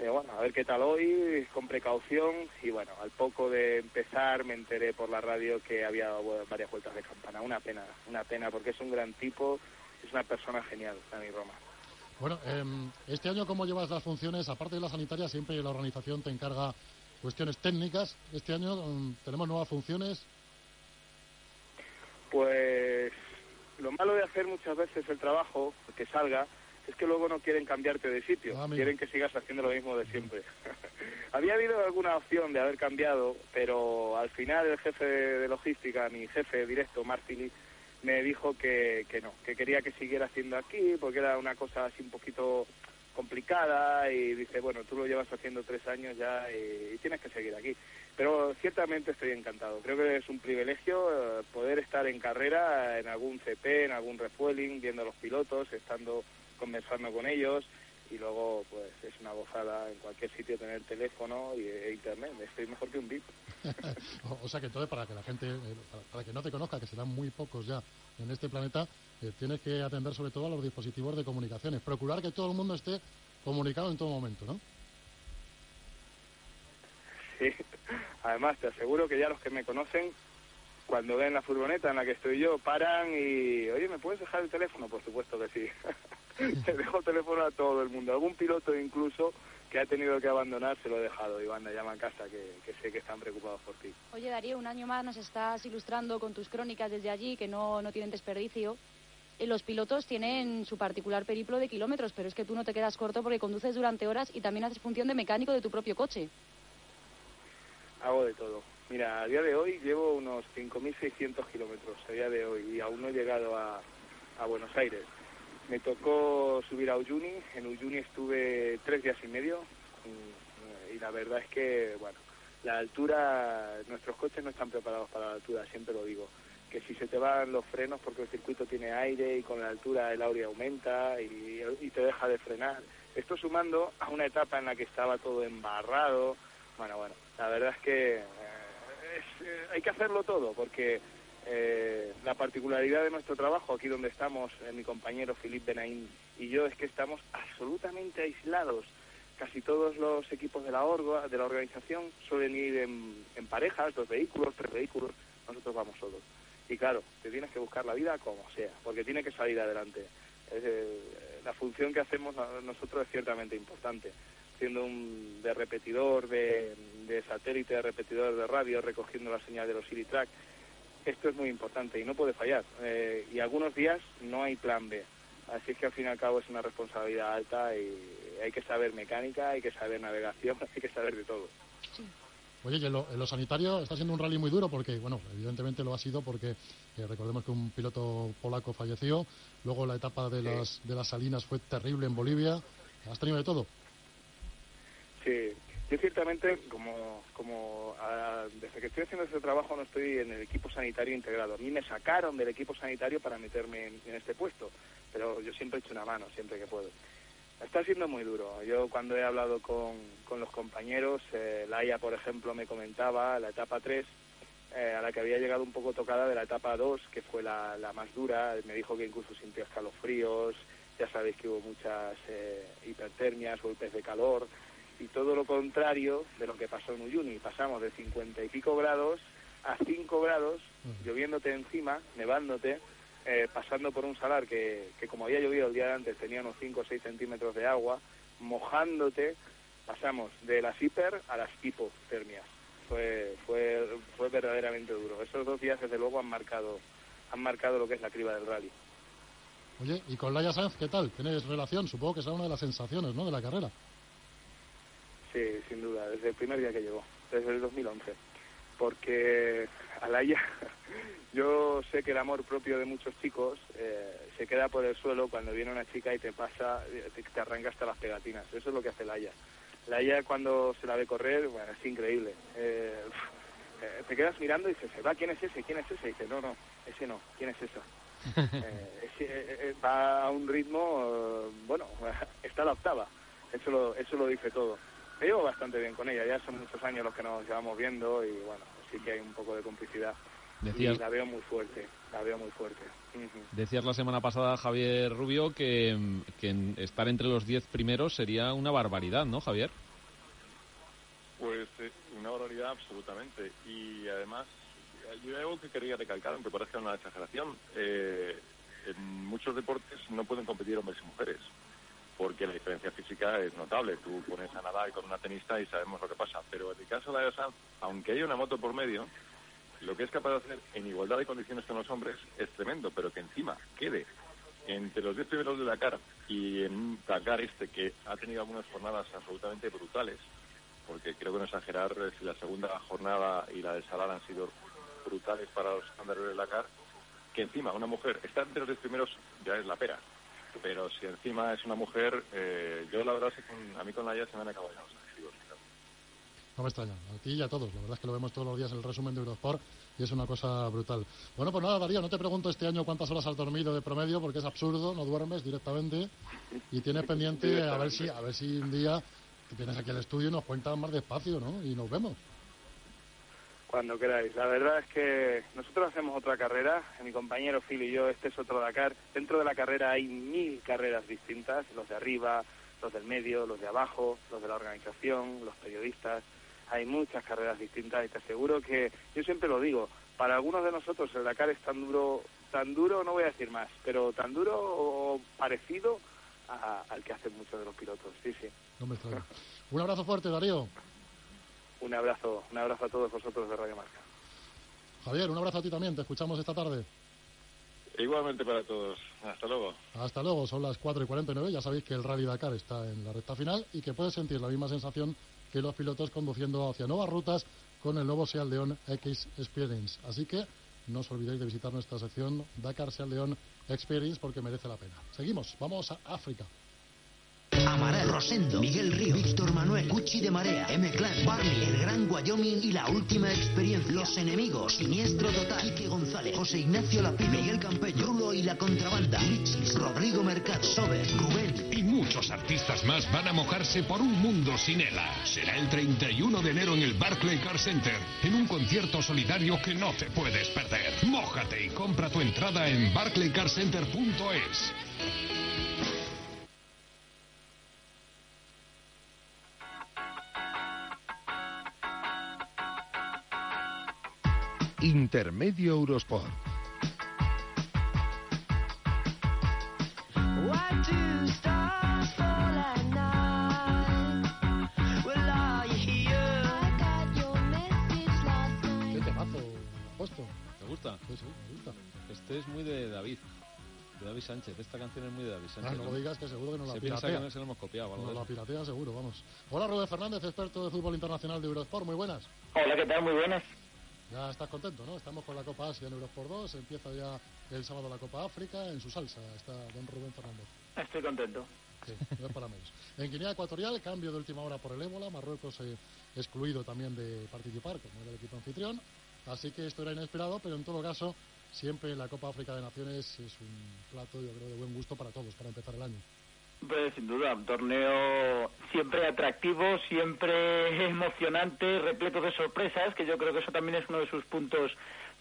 [SPEAKER 29] Eh, bueno, a ver qué tal hoy, con precaución, y bueno, al poco de empezar me enteré por la radio que había bueno, varias vueltas de campana. Una pena, una pena, porque es un gran tipo, es una persona genial, Dani Roma.
[SPEAKER 2] Bueno, em, este año, ¿cómo llevas las funciones? Aparte de la sanitaria, siempre la organización te encarga cuestiones técnicas. Este año em, tenemos nuevas funciones.
[SPEAKER 29] Pues lo malo de hacer muchas veces el trabajo, que salga, es que luego no quieren cambiarte de sitio,
[SPEAKER 2] Ah,
[SPEAKER 29] quieren que sigas haciendo lo mismo de siempre. <laughs> Había habido alguna opción de haber cambiado, pero al final el jefe de logística, mi jefe directo, Martili, me dijo que, que no, que quería que siguiera haciendo aquí, porque era una cosa así un poquito complicada y dice, bueno, tú lo llevas haciendo tres años ya y, y tienes que seguir aquí. Pero ciertamente estoy encantado. Creo que es un privilegio eh, poder estar en carrera en algún CP, en algún refueling, viendo a los pilotos, estando conversando con ellos y luego pues es una gozada en cualquier sitio tener teléfono y, e internet. Estoy mejor que un VIP. <laughs>
[SPEAKER 2] o, sea que entonces, para que la gente, eh, para, para que no te conozca, que serán muy pocos ya en este planeta, eh, tienes que atender sobre todo a los dispositivos de comunicaciones. Procurar que todo el mundo esté comunicado en todo momento, ¿no?
[SPEAKER 29] Sí. <laughs> Además, te aseguro que ya los que me conocen, cuando ven la furgoneta en la que estoy yo, paran y, oye, ¿me puedes dejar el teléfono? Por supuesto que sí. <laughs> <laughs> Te dejo el teléfono a todo el mundo. Algún piloto incluso que ha tenido que abandonar se lo he dejado y van a llamar a casa que, que sé que están preocupados por ti.
[SPEAKER 28] Oye, Darío, un año más nos estás ilustrando con tus crónicas desde allí, que no, no tienen desperdicio. Eh, Los pilotos tienen su particular periplo de kilómetros, pero es que tú no te quedas corto porque conduces durante horas y también haces función de mecánico de tu propio coche.
[SPEAKER 29] Hago de todo. Mira, a día de hoy llevo unos 5.600 kilómetros a día de hoy y aún no he llegado a, a Buenos Aires. Me tocó subir a Uyuni, en Uyuni estuve tres días y medio y, la verdad es que, bueno, la altura, nuestros coches no están preparados para la altura, siempre lo digo. Que si se te van los frenos porque el circuito tiene aire y con la altura el aire aumenta y, y te deja de frenar. Esto sumando a una etapa en la que estaba todo embarrado. Bueno, bueno, la verdad es que eh, es, eh, hay que hacerlo todo porque eh, la particularidad de nuestro trabajo, aquí donde estamos, eh, mi compañero Philippe Benaín y yo, es que estamos absolutamente aislados. Casi todos los equipos de la, orga, de la organización suelen ir en, parejas, dos vehículos, tres vehículos, nosotros vamos solos. Y claro, te tienes que buscar la vida como sea, porque tiene que salir adelante. Eh, la función que hacemos nosotros es ciertamente importante. Siendo un de repetidor de, satélite, de repetidor de radio, recogiendo la señal de los Track, esto es muy importante y no puede fallar. Eh, y algunos días no hay plan B. Así es que al fin y al cabo es una responsabilidad alta y hay que saber mecánica, hay que saber navegación, <laughs> hay que saber de todo.
[SPEAKER 2] Oye, y en lo, en lo sanitario está siendo un rally muy duro porque, bueno, evidentemente lo ha sido porque eh, recordemos que un piloto polaco falleció, luego la etapa de las, de las salinas fue terrible en Bolivia, has tenido de todo.
[SPEAKER 29] Yo ciertamente, como, como ah, desde que estoy haciendo este trabajo no estoy en el equipo sanitario integrado. A mí me sacaron del equipo sanitario para meterme en, este puesto. pero yo siempre echo una mano, siempre que puedo. Está siendo muy duro. Yo cuando he hablado con, con los compañeros, eh, Laia, por ejemplo, me comentaba la etapa 3, eh, a la que había llegado un poco tocada de la etapa 2, que fue la, la más dura. Me dijo que incluso sintió escalofríos, ya sabéis que hubo muchas eh, hipertermias, golpes de calor, y todo lo contrario de lo que pasó en Uyuni. Pasamos de 50 y pico grados a 5 grados, lloviéndote encima, nevándote, eh, pasando por un salar que, que como había llovido el día de antes tenía unos 5 o 6 centímetros de agua, mojándote, pasamos de las hiper a las hipotermias. Fue, fue, fue verdaderamente duro. Esos dos días desde luego han marcado, han marcado lo que es la criba del rally.
[SPEAKER 2] Oye, ¿y con Laia Sanz qué tal? ¿Tienes relación? Supongo que es una de las sensaciones, ¿no?, de la carrera.
[SPEAKER 29] Sí, sin duda, desde el primer día que llegó, desde el 2011. Porque <laughs> a Laia, <laughs> yo sé que el amor propio de muchos chicos eh, se queda por el suelo cuando viene una chica y te pasa, te, te arranca hasta las pegatinas. Eso es lo que hace Laia. Laia cuando se la ve correr, bueno, es increíble. Eh, eh, te quedas mirando y dices, va, ¿quién es ese? ¿Quién es ese? Y dices, no, no, ese no, ¿quién es esa? <laughs> Eh, ese, eh, va a un ritmo, bueno, está la octava. Eso lo, eso lo dice todo. Me llevo bastante bien con ella, ya son muchos años los que nos llevamos viendo y bueno, sí que hay un poco de complicidad.
[SPEAKER 4] Decías-
[SPEAKER 29] Y la veo muy fuerte, la veo muy fuerte. Ujú.
[SPEAKER 4] Decías la semana pasada, Javier Rubio, que, que estar entre los 10 primeros sería una barbaridad, ¿no, Javier?
[SPEAKER 27] Pues eh, una barbaridad absolutamente. Y además, yo hay algo que quería recalcar, aunque parezca una exageración. Eh, en muchos deportes no pueden competir hombres y mujeres, porque la diferencia física es notable. Tú pones a nadar con una tenista y sabemos lo que pasa. Pero en el caso de la aunque haya una moto por medio, lo que es capaz de hacer en igualdad de condiciones con los hombres es tremendo, pero que encima quede entre los 10 primeros de Dakar y en un Dakar este que ha tenido algunas jornadas absolutamente brutales, porque creo que no exagerar eh, si la segunda jornada y la de Salar han sido brutales para los estándares del Dakar, que encima una mujer está entre los 10 primeros ya es la pera. Pero si encima es una mujer, eh, yo la verdad es que a mí con la se me han acabado ya los adjetivos.
[SPEAKER 2] No me extraña, a ti y a todos. La verdad es que lo vemos todos los días en el resumen de Eurosport y es una cosa brutal. Bueno, pues nada, Darío, no te pregunto este año cuántas horas has dormido de promedio porque es absurdo, no duermes directamente y tienes pendiente a ver si a ver si un día que vienes aquí al estudio y nos cuentas más despacio, ¿no? Y nos vemos.
[SPEAKER 29] Cuando queráis. La verdad es que nosotros hacemos otra carrera, mi compañero Phil y yo, este es otro Dakar. Dentro de la carrera hay mil carreras distintas, los de arriba, los del medio, los de abajo, los de la organización, los periodistas. Hay muchas carreras distintas y te aseguro que, yo siempre lo digo, para algunos de nosotros el Dakar es tan duro, tan duro, no voy a decir más, pero tan duro o parecido a- al que hacen muchos de los pilotos. Sí, sí.
[SPEAKER 2] Un abrazo fuerte, Darío.
[SPEAKER 29] Un abrazo, un abrazo a todos vosotros de Radio Marca.
[SPEAKER 2] Javier, un abrazo a ti también. Te escuchamos esta tarde.
[SPEAKER 27] Igualmente para todos. Hasta luego.
[SPEAKER 2] Hasta luego, son las 4 y 49. Ya sabéis que el Rally Dakar está en la recta final y que puedes sentir la misma sensación que los pilotos conduciendo hacia nuevas rutas con el nuevo Seat León X Experience. Así que no os olvidéis de visitar nuestra sección Dakar Seat León Experience porque merece la pena. Seguimos, vamos a África.
[SPEAKER 30] Amaral, Rosendo, Miguel Río, Víctor Manuel, Cuchi de Marea, M-Clan, Barney, El Gran Wyoming y la última experiencia. Los enemigos, Siniestro Total, Quique González, José Ignacio Lapid, Miguel Campeño, Rulo y la Contrabanda, Lichis, Rodrigo Mercado, Sober, Rubén.
[SPEAKER 20] Y muchos artistas más van a mojarse por un mundo sin ELA. Será el 31 de enero en el Barclay Car Center, en un concierto solidario que no te puedes perder. Mójate y compra tu entrada en barclaycarcenter.es.
[SPEAKER 31] last night.
[SPEAKER 2] ¿Qué temazo?
[SPEAKER 4] ¿Te gusta?
[SPEAKER 2] Sí, sí, me gusta.
[SPEAKER 4] Este es muy de David. De David Sánchez. Esta canción es muy de David
[SPEAKER 2] Ah,
[SPEAKER 4] Sánchez.
[SPEAKER 2] no lo digas que seguro que nos la
[SPEAKER 4] Se piensa
[SPEAKER 2] piratea.
[SPEAKER 4] que no se lo hemos copiado algo
[SPEAKER 2] Nos
[SPEAKER 4] de
[SPEAKER 2] la piratea seguro, vamos. Hola, Rubén Fernández, experto de fútbol internacional de Eurosport. Muy buenas.
[SPEAKER 32] Hola, ¿qué tal? Muy buenas.
[SPEAKER 2] Ya estás contento, ¿no? Estamos con la Copa Asia en Eurosport 2. Empieza ya el sábado la Copa África. En su salsa está don Rubén Fernández.
[SPEAKER 32] Estoy contento.
[SPEAKER 2] Sí, no es para menos. En Guinea Ecuatorial, cambio de última hora por el ébola. Marruecos eh, excluido también de participar, como era el equipo anfitrión. Así que esto era inesperado, pero en todo caso, siempre la Copa África de Naciones es un plato, yo creo, de buen gusto para todos, para empezar el año.
[SPEAKER 32] Pues sin duda, un torneo siempre atractivo, siempre <laughs> emocionante, repleto de sorpresas, que yo creo que eso también es uno de sus puntos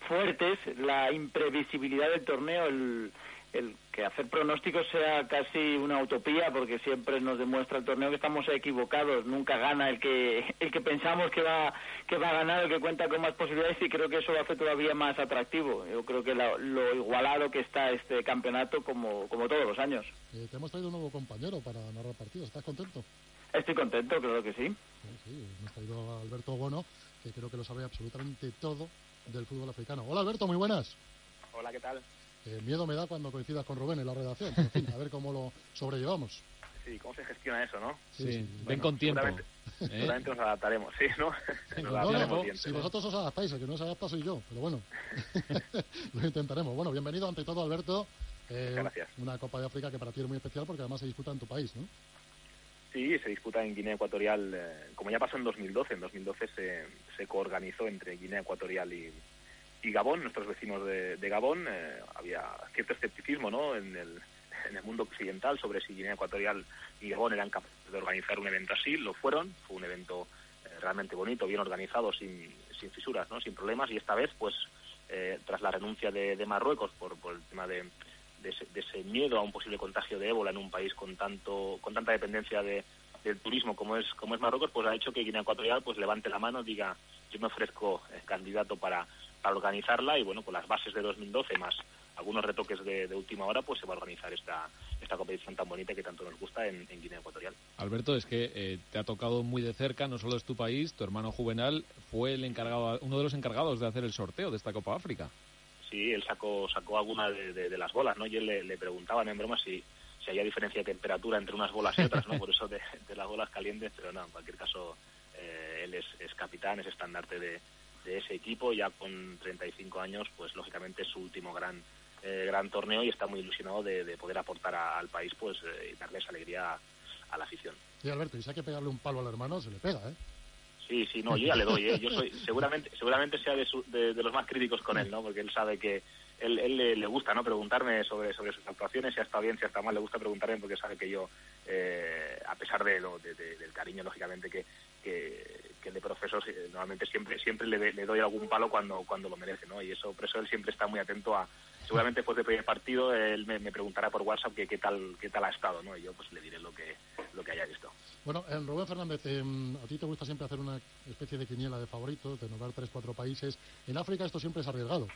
[SPEAKER 32] fuertes, la imprevisibilidad del torneo, el, el que hacer pronósticos sea casi una utopía, porque siempre nos demuestra el torneo que estamos equivocados, nunca gana el que el que pensamos que va que va a ganar, el que cuenta con más posibilidades y creo que eso lo hace todavía más atractivo. Yo creo que la- lo igualado que está este campeonato como como todos los años.
[SPEAKER 2] Eh, te hemos traído un nuevo compañero para narrar partidos. ¿Estás contento?
[SPEAKER 32] Estoy contento, creo que sí.
[SPEAKER 2] Sí, sí, hemos traído a Alberto Bono, que creo que lo sabe absolutamente todo del fútbol africano. Hola Alberto, muy buenas.
[SPEAKER 33] Hola, ¿qué tal?
[SPEAKER 2] Eh, miedo me da cuando coincidas con Rubén en la redacción. pero, en fin, a ver cómo lo sobrellevamos.
[SPEAKER 33] Sí, ¿cómo se gestiona eso, no?
[SPEAKER 2] Sí, sí.
[SPEAKER 4] ven con tiempo.
[SPEAKER 33] Seguramente,
[SPEAKER 4] ¿eh?
[SPEAKER 33] seguramente nos adaptaremos, sí, ¿no? <laughs> Nos
[SPEAKER 2] No,
[SPEAKER 33] adaptaremos
[SPEAKER 2] no,
[SPEAKER 33] bien.
[SPEAKER 2] si vosotros os adaptáis, el que no se adapta soy yo, pero bueno, <laughs> <laughs> lo intentaremos. Bueno, bienvenido ante todo, Alberto. Eh,
[SPEAKER 33] gracias.
[SPEAKER 2] Una Copa de África que para ti es muy especial porque además se disputa en tu país, ¿no?
[SPEAKER 33] Sí, se disputa en Guinea Ecuatorial, eh, como ya pasó en 2012. En 2012 se, se coorganizó entre Guinea Ecuatorial y, y Gabón, nuestros vecinos de, de Gabón. Eh, había cierto escepticismo ¿no? en, el, en el mundo occidental sobre si Guinea Ecuatorial y Gabón eran capaces de organizar un evento así. Lo fueron, fue un evento eh, realmente bonito, bien organizado, sin, sin fisuras, ¿no? sin problemas. Y esta vez, pues, eh, tras la renuncia de, de Marruecos por, por el tema de, de ese, de ese miedo a un posible contagio de ébola en un país con tanto con tanta dependencia de, del turismo como es como es Marruecos pues ha hecho que Guinea Ecuatorial pues levante la mano diga yo me ofrezco eh, candidato para, para organizarla y bueno con las bases de 2012 más algunos retoques de, de última hora pues se va a organizar esta esta competición tan bonita que tanto nos gusta en, en Guinea Ecuatorial
[SPEAKER 4] Alberto, es que eh, te ha tocado muy de cerca, no solo es tu país, tu hermano Juvenal fue el encargado, uno de los encargados de hacer el sorteo de esta Copa África.
[SPEAKER 33] sí, él sacó sacó alguna de, de- de las bolas, ¿no? Y él le, le preguntaban en broma si, si había diferencia de temperatura entre unas bolas y otras, ¿no? Por eso de, de las bolas calientes, pero no, en cualquier caso, eh, él es, es capitán, es estandarte de, de ese equipo, ya con 35 años, pues lógicamente es su último gran eh, gran torneo y está muy ilusionado de, de poder aportar a- al país, pues, eh, y darle esa alegría a, a la afición.
[SPEAKER 2] Sí, Alberto, y si hay que pegarle un palo al hermano, se le pega, ¿eh?
[SPEAKER 33] Sí, sí, no, yo ya le doy, ¿eh? Yo soy, seguramente, seguramente sea de, su- de, de los más críticos con él, ¿no? Porque él sabe que él, él le, le gusta, ¿no? Preguntarme sobre, sobre sus actuaciones, si ha estado bien, si ha estado mal, le gusta preguntarme porque sabe que yo, eh, a pesar de, lo- de- de- del cariño, lógicamente, que, que, que de profesor, normalmente siempre siempre le, le doy algún palo cuando, cuando lo merece, ¿no? Y eso, por eso él siempre está muy atento a, seguramente después del primer partido, él me, me preguntará por WhatsApp que qué tal, qué tal ha estado, ¿no? Y yo pues le diré lo que, lo que haya visto.
[SPEAKER 2] Bueno, eh, Rubén Fernández, eh, a ti te gusta siempre hacer una especie de quiniela de favoritos, de nombrar tres, cuatro países. En África esto siempre es arriesgado.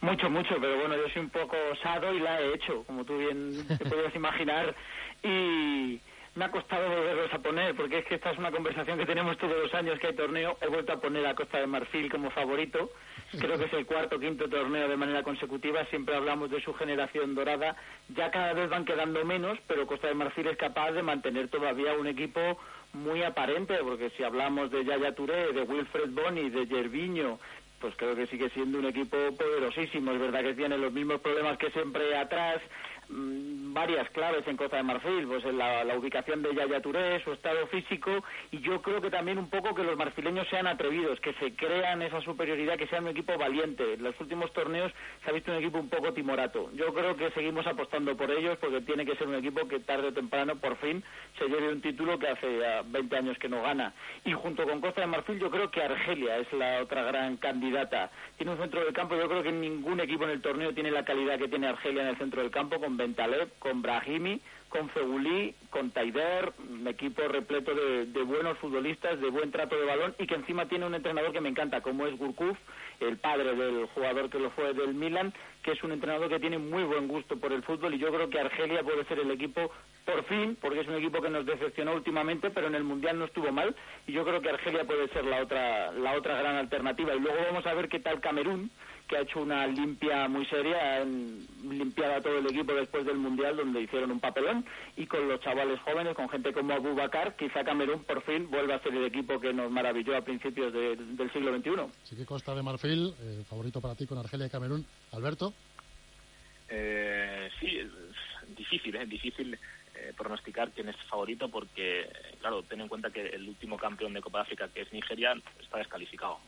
[SPEAKER 32] Mucho, mucho, pero bueno, yo soy un poco osado y la he hecho, como tú bien te puedes <laughs> imaginar, y me ha costado volverlos a poner, porque es que esta es una conversación que tenemos todos los años que hay torneo. He vuelto a poner a Costa de Marfil como favorito, creo que es el cuarto o quinto torneo de manera consecutiva, siempre hablamos de su generación dorada, ya cada vez van quedando menos, pero Costa de Marfil es capaz de mantener todavía un equipo muy aparente, porque si hablamos de Yaya Touré, de Wilfred Boni, de Gerviño, pues creo que sigue siendo un equipo poderosísimo. Es verdad que tiene los mismos problemas que siempre atrás, varias claves en Costa de Marfil, pues en la, ubicación de Yaya Touré, su estado físico, y yo creo que también un poco que los marfileños sean atrevidos, que se crean esa superioridad, que sean un equipo valiente. En los últimos torneos se ha visto un equipo un poco timorato. Yo creo que seguimos apostando por ellos porque tiene que ser un equipo que tarde o temprano, por fin, se lleve un título que hace ya 20 años que no gana. Y junto con Costa de Marfil yo creo que Argelia es la otra gran candidata. Tiene un centro del campo, yo creo que ningún equipo en el torneo tiene la calidad que tiene Argelia en el centro del campo, con Bentaleb, con Brahimi, con Fegulí, con Taider, un equipo repleto de, buenos futbolistas, de buen trato de balón y que encima tiene un entrenador que me encanta, como es Gurkuf, el padre del jugador que lo fue del Milan, que es un entrenador que tiene muy buen gusto por el fútbol y yo creo que Argelia puede ser el equipo por fin, porque es un equipo que nos decepcionó últimamente, pero en el Mundial no estuvo mal y yo creo que Argelia puede ser la otra la otra gran alternativa. Y luego vamos a ver qué tal Camerún que ha hecho una limpia muy seria, han limpiado a todo el equipo después del Mundial donde hicieron un papelón y con los chavales jóvenes, con gente como Abu Bakar, quizá Camerún por fin vuelva a ser el equipo que nos maravilló a principios de- del siglo XXI.
[SPEAKER 2] Así que Costa de Marfil, eh, favorito para ti con Argelia y Camerún. Alberto,
[SPEAKER 33] Eh, sí, es difícil, ¿eh? difícil eh, pronosticar quién es favorito porque, claro, ten en cuenta que el último campeón de Copa de África, que es Nigeria, está descalificado.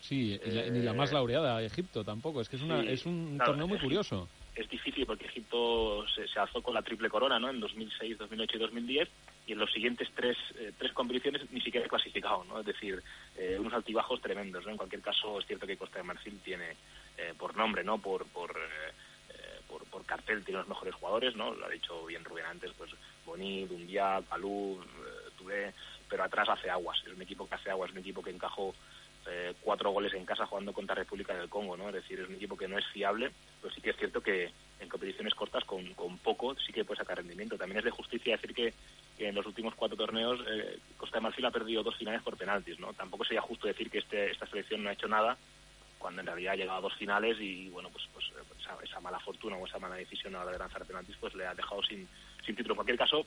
[SPEAKER 4] Sí, y la- ni la más laureada, Egipto tampoco. Es que es, una,
[SPEAKER 33] Sí,
[SPEAKER 4] es un
[SPEAKER 33] claro,
[SPEAKER 4] torneo muy curioso.
[SPEAKER 33] es difícil porque Egipto se, se alzó con la triple corona, ¿no? En 2006, 2008 y 2010 y en los siguientes tres, eh, tres competiciones ni siquiera clasificado, ¿no? Es decir, eh, unos altibajos tremendos, ¿no? En cualquier caso es cierto que Costa de Marfil tiene eh, por nombre, ¿no? Por por, eh, eh, por por cartel tiene los mejores jugadores, ¿no? Lo ha dicho bien Rubén antes, pues Boni, Dumbiá, Palou, eh, Touré, pero atrás hace aguas. Es un equipo que hace aguas, es un equipo que encajó eh, cuatro goles en casa jugando contra República del Congo, ¿no? Es decir, es un equipo que no es fiable, pero sí que es cierto que en competiciones cortas con, con poco sí que puede sacar rendimiento. También es de justicia decir que, en los últimos cuatro torneos eh, Costa de Marfil ha perdido dos finales por penaltis, ¿no? Tampoco sería justo decir que este, esta selección no ha hecho nada cuando en realidad ha llegado a dos finales y bueno pues pues esa, esa mala fortuna o esa mala decisión a la hora de lanzar penaltis pues le ha dejado sin, sin título. En cualquier caso,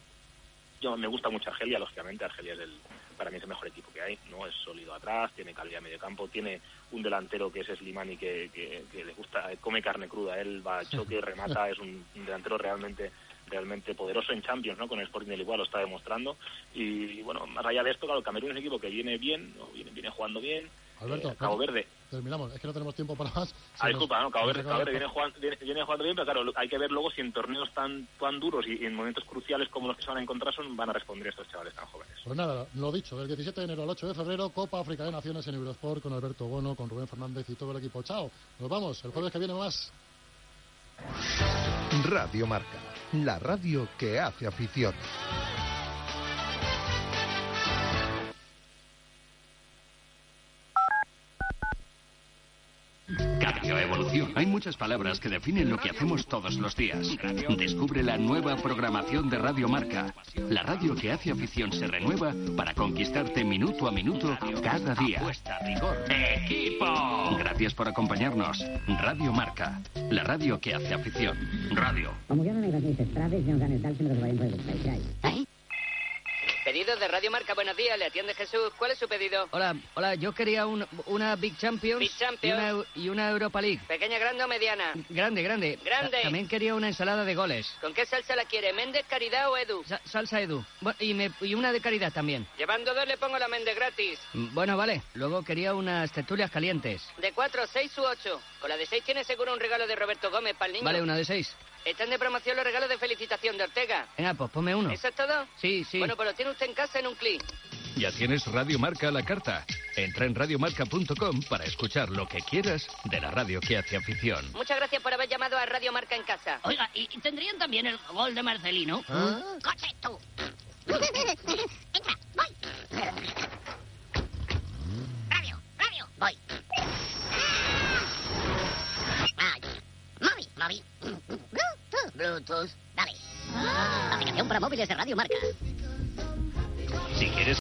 [SPEAKER 33] yo me gusta mucho Argelia, lógicamente Argelia es el para mí es el mejor equipo que hay, no es sólido atrás, tiene calidad medio campo, tiene un delantero que es Slimani que, que, que le gusta, come carne cruda, él va a choque, remata, es un, un delantero realmente realmente poderoso en Champions, ¿no? Con el Sporting del Igual lo está demostrando. Y bueno, más allá de esto, claro, Camerún es un equipo que viene bien, ¿no? viene, viene jugando bien,
[SPEAKER 2] Alberto,
[SPEAKER 33] Eh, Cabo Verde
[SPEAKER 2] terminamos. Es que no tenemos tiempo para más.
[SPEAKER 33] Ah,
[SPEAKER 2] nos-
[SPEAKER 33] disculpa, no, Verde
[SPEAKER 2] el-
[SPEAKER 33] viene, jugando, viene, viene jugando bien, pero claro, hay que ver luego si en torneos tan tan duros y en momentos cruciales como los que se van a encontrar son, van a responder estos chavales tan jóvenes.
[SPEAKER 2] Pues nada, lo dicho, del 17 de enero al 8 de febrero, Copa África de Naciones en Eurosport con Alberto Bono, con Rubén Fernández y todo el equipo. Chao, nos vamos, el jueves que viene más.
[SPEAKER 1] Radio Marca, la radio que hace afición.
[SPEAKER 34] Cambio, evolución. Hay muchas palabras que definen lo que hacemos todos los días. Descubre la nueva programación de Radio Marca. La radio que hace afición se renueva para conquistarte minuto a minuto cada día. ¡Equipo! Gracias por acompañarnos. Radio Marca. La radio que hace afición. Radio.
[SPEAKER 35] Como quedan negras mis estrades, ya no ganes tal, siempre los vayan por el país.
[SPEAKER 5] Pedido de Radio Marca, buenos días, le atiende Jesús. ¿Cuál es su pedido?
[SPEAKER 6] Hola, hola, yo quería un- una Big Champions,
[SPEAKER 5] Big Champions.
[SPEAKER 6] Y, una, y una Europa League.
[SPEAKER 5] ¿Pequeña, grande o mediana?
[SPEAKER 6] Grande, grande.
[SPEAKER 5] Grande.
[SPEAKER 6] Ta- También quería una ensalada de goles.
[SPEAKER 5] ¿Con qué salsa la quiere? ¿Méndez, Caridad o Edu?
[SPEAKER 6] Sa- salsa Edu. Y, me- y una de caridad también.
[SPEAKER 5] Llevando dos le pongo la Méndez gratis.
[SPEAKER 6] Mm, Bueno, vale. Luego quería unas tertulias calientes.
[SPEAKER 5] De cuatro, seis u ocho. Con la de seis tiene seguro un regalo de Roberto Gómez para el niño.
[SPEAKER 6] Vale, una de seis.
[SPEAKER 5] Están de promoción los regalos de felicitación de Ortega.
[SPEAKER 6] Venga, pues ponme uno.
[SPEAKER 5] ¿Eso es todo?
[SPEAKER 6] Sí, sí.
[SPEAKER 5] Bueno, pues lo tiene usted en casa en un clic.
[SPEAKER 34] Ya tienes Radio Marca a la carta. Entra en radiomarca.com para escuchar lo que quieras de la radio que hace afición.
[SPEAKER 5] Muchas gracias por haber llamado a Radio Marca en casa.
[SPEAKER 36] Oiga, ¿y y tendrían también el gol de Marcelino?
[SPEAKER 5] ¿Ah?
[SPEAKER 36] ¡Coche, tú! Entra, voy. Radio, radio, voy. Ay. Móvil, móvil. Bluetooth, dale. Aplicación para móviles de Radio Marca.
[SPEAKER 34] Si quieres